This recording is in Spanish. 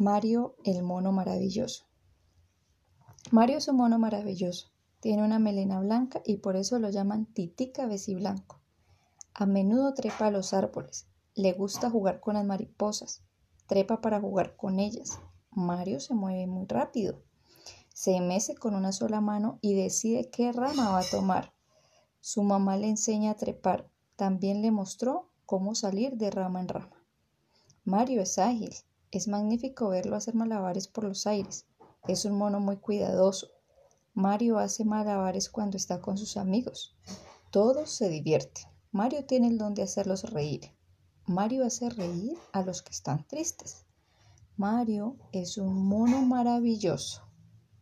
Mario el mono maravilloso. Mario es un mono maravilloso. Tiene una melena blanca y por eso lo llaman Titica Blanco. A menudo trepa a los árboles. Le gusta jugar con las mariposas. Trepa para jugar con ellas. Mario se mueve muy rápido. Se mece con una sola mano y decide qué rama va a tomar. Su mamá le enseña a trepar. También le mostró cómo salir de rama en rama. Mario es ágil. Es magnífico verlo hacer malabares por los aires. Es un mono muy cuidadoso. Mario hace malabares cuando está con sus amigos. Todos se divierten. Mario tiene el don de hacerlos reír. Mario hace reír a los que están tristes. Mario es un mono maravilloso.